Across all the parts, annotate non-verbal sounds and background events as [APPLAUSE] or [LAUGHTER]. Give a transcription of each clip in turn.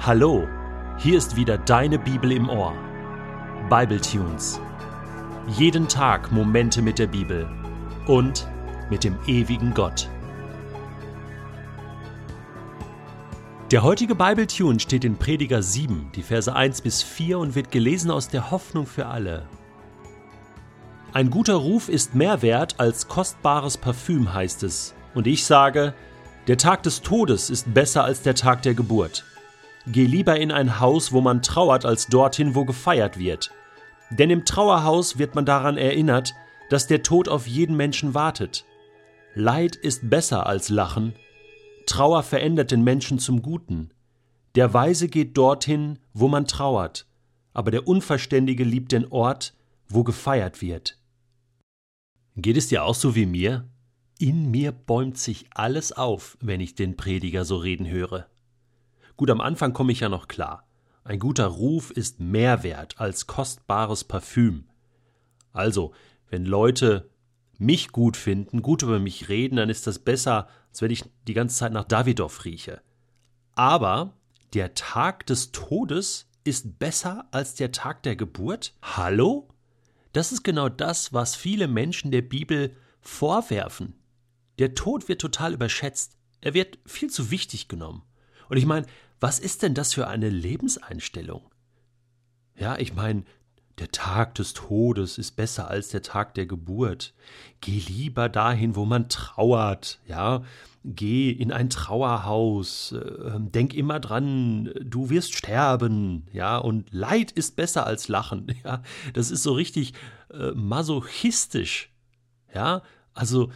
Hallo, hier ist wieder deine Bibel im Ohr. Bible Tunes. Jeden Tag Momente mit der Bibel und mit dem ewigen Gott. Der heutige Bible Tune steht in Prediger 7, die Verse 1 bis 4 und wird gelesen aus der Hoffnung für alle. Ein guter Ruf ist mehr wert als kostbares Parfüm, heißt es. Und ich sage, der Tag des Todes ist besser als der Tag der Geburt. Geh lieber in ein Haus, wo man trauert, als dorthin, wo gefeiert wird. Denn im Trauerhaus wird man daran erinnert, dass der Tod auf jeden Menschen wartet. Leid ist besser als Lachen. Trauer verändert den Menschen zum Guten. Der Weise geht dorthin, wo man trauert, aber der Unverständige liebt den Ort, wo gefeiert wird. Geht es dir auch so wie mir? In mir bäumt sich alles auf, wenn ich den Prediger so reden höre. Gut, am Anfang komme ich ja noch klar. Ein guter Ruf ist mehr wert als kostbares Parfüm. Also, wenn Leute mich gut finden, gut über mich reden, dann ist das besser, als wenn ich die ganze Zeit nach Davidoff rieche. Aber der Tag des Todes ist besser als der Tag der Geburt? Hallo? Das ist genau das, was viele Menschen der Bibel vorwerfen. Der Tod wird total überschätzt. Er wird viel zu wichtig genommen. Und ich meine, was ist denn das für eine Lebenseinstellung? Ja, ich meine, der Tag des Todes ist besser als der Tag der Geburt. Geh lieber dahin, wo man trauert, ja. Geh in ein Trauerhaus, äh, denk immer dran, du wirst sterben, ja, und Leid ist besser als Lachen, [LAUGHS] ja. Das ist so richtig äh, masochistisch, ja. Also,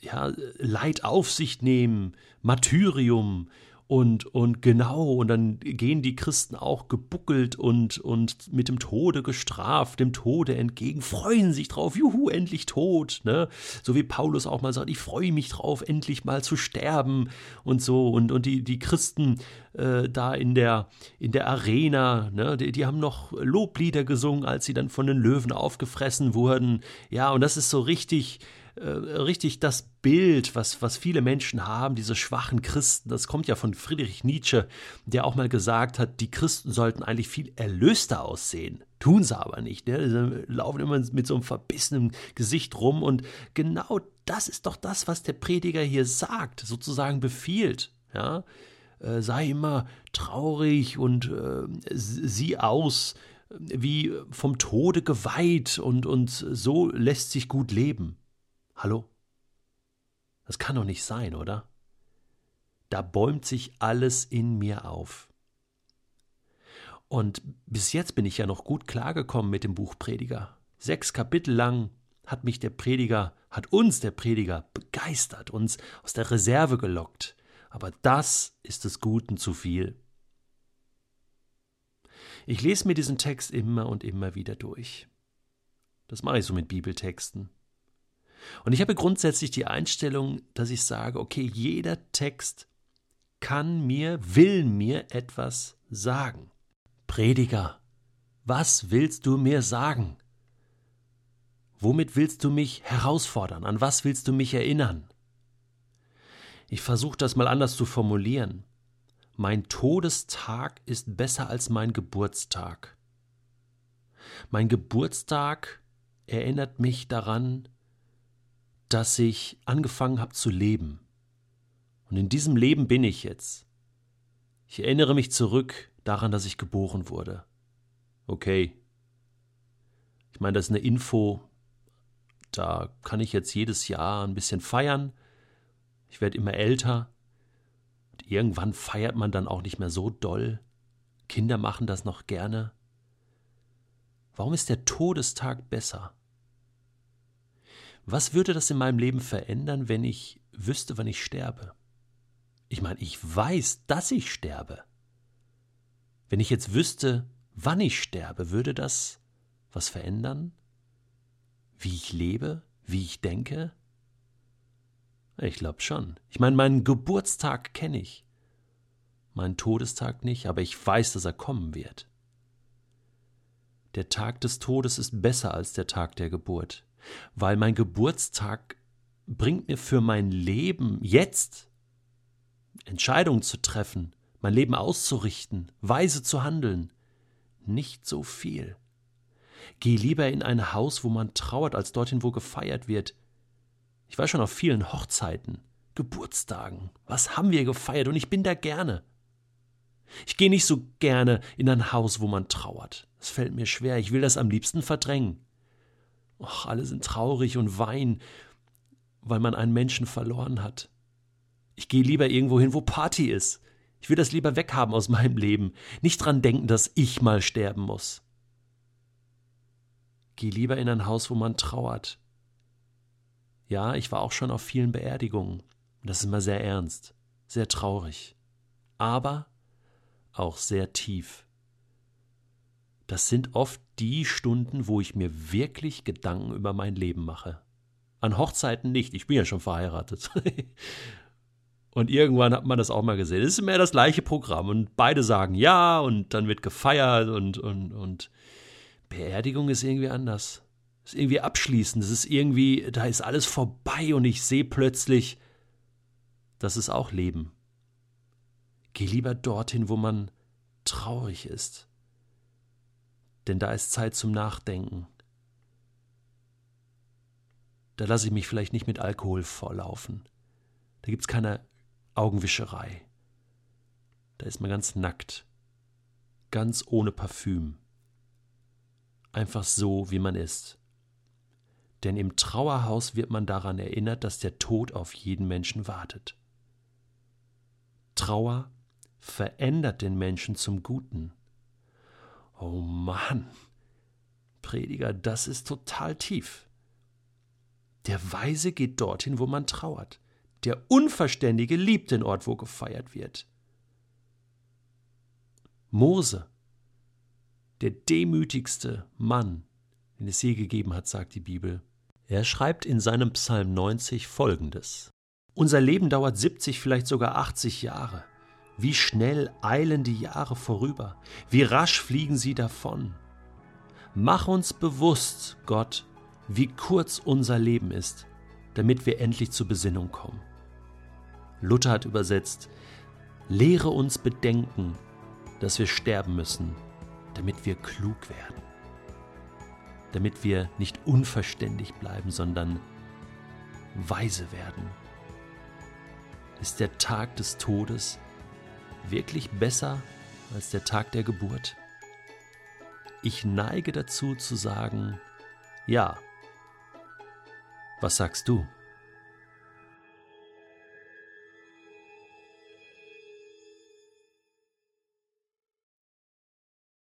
ja, Leid auf sich nehmen, Martyrium, und, und genau, und dann gehen die Christen auch gebuckelt und, und mit dem Tode gestraft, dem Tode entgegen, freuen sich drauf, juhu, endlich tot, ne? So wie Paulus auch mal sagt, ich freue mich drauf, endlich mal zu sterben und so. Und, und die, die Christen äh, da in der, in der Arena, ne, die, die haben noch Loblieder gesungen, als sie dann von den Löwen aufgefressen wurden. Ja, und das ist so richtig, äh, richtig das Bild, was, was viele Menschen haben, diese schwachen Christen, das kommt ja von Friedrich Nietzsche, der auch mal gesagt hat, die Christen sollten eigentlich viel erlöster aussehen. Tun sie aber nicht. Ne? Sie laufen immer mit so einem verbissenen Gesicht rum und genau das ist doch das, was der Prediger hier sagt, sozusagen befiehlt. Ja? Äh, sei immer traurig und äh, sieh aus wie vom Tode geweiht und, und so lässt sich gut leben. Hallo? Das kann doch nicht sein, oder? Da bäumt sich alles in mir auf. Und bis jetzt bin ich ja noch gut klargekommen mit dem Buch Prediger. Sechs Kapitel lang hat mich der Prediger, hat uns der Prediger begeistert, uns aus der Reserve gelockt. Aber das ist des Guten zu viel. Ich lese mir diesen Text immer und immer wieder durch. Das mache ich so mit Bibeltexten. Und ich habe grundsätzlich die Einstellung, dass ich sage, okay, jeder Text kann mir, will mir etwas sagen. Prediger, was willst du mir sagen? Womit willst du mich herausfordern? An was willst du mich erinnern? Ich versuche das mal anders zu formulieren. Mein Todestag ist besser als mein Geburtstag. Mein Geburtstag erinnert mich daran, dass ich angefangen habe zu leben. Und in diesem Leben bin ich jetzt. Ich erinnere mich zurück daran, dass ich geboren wurde. Okay. Ich meine, das ist eine Info, da kann ich jetzt jedes Jahr ein bisschen feiern. Ich werde immer älter. Und irgendwann feiert man dann auch nicht mehr so doll. Kinder machen das noch gerne. Warum ist der Todestag besser? Was würde das in meinem Leben verändern, wenn ich wüsste, wann ich sterbe? Ich meine, ich weiß, dass ich sterbe. Wenn ich jetzt wüsste, wann ich sterbe, würde das was verändern? Wie ich lebe? Wie ich denke? Ich glaube schon. Ich meine, meinen Geburtstag kenne ich. Meinen Todestag nicht, aber ich weiß, dass er kommen wird. Der Tag des Todes ist besser als der Tag der Geburt weil mein Geburtstag bringt mir für mein Leben jetzt Entscheidungen zu treffen, mein Leben auszurichten, weise zu handeln. Nicht so viel. Geh lieber in ein Haus, wo man trauert, als dorthin, wo gefeiert wird. Ich war schon auf vielen Hochzeiten, Geburtstagen. Was haben wir gefeiert und ich bin da gerne. Ich gehe nicht so gerne in ein Haus, wo man trauert. Es fällt mir schwer, ich will das am liebsten verdrängen. Och, alle sind traurig und weinen, weil man einen Menschen verloren hat. Ich gehe lieber irgendwo hin, wo Party ist. Ich will das lieber weghaben aus meinem Leben, nicht dran denken, dass ich mal sterben muss. Geh lieber in ein Haus, wo man trauert. Ja, ich war auch schon auf vielen Beerdigungen. Das ist immer sehr ernst, sehr traurig, aber auch sehr tief. Das sind oft die Stunden, wo ich mir wirklich Gedanken über mein Leben mache. An Hochzeiten nicht, ich bin ja schon verheiratet. [LAUGHS] und irgendwann hat man das auch mal gesehen. Es ist mehr das gleiche Programm und beide sagen ja und dann wird gefeiert und, und, und Beerdigung ist irgendwie anders. Ist irgendwie abschließend. Es ist irgendwie, da ist alles vorbei und ich sehe plötzlich, das ist auch Leben. Geh lieber dorthin, wo man traurig ist. Denn da ist Zeit zum Nachdenken. Da lasse ich mich vielleicht nicht mit Alkohol vorlaufen. Da gibt es keine Augenwischerei. Da ist man ganz nackt, ganz ohne Parfüm einfach so, wie man ist. Denn im Trauerhaus wird man daran erinnert, dass der Tod auf jeden Menschen wartet. Trauer verändert den Menschen zum Guten. Oh Mann, Prediger, das ist total tief. Der Weise geht dorthin, wo man trauert. Der Unverständige liebt den Ort, wo gefeiert wird. Mose der demütigste Mann, den es je gegeben hat, sagt die Bibel. Er schreibt in seinem Psalm 90 folgendes. Unser Leben dauert 70, vielleicht sogar 80 Jahre. Wie schnell eilen die Jahre vorüber, wie rasch fliegen sie davon. Mach uns bewusst, Gott, wie kurz unser Leben ist, damit wir endlich zur Besinnung kommen. Luther hat übersetzt, lehre uns bedenken, dass wir sterben müssen, damit wir klug werden, damit wir nicht unverständig bleiben, sondern weise werden. Ist der Tag des Todes wirklich besser als der Tag der Geburt? Ich neige dazu zu sagen, ja. Was sagst du?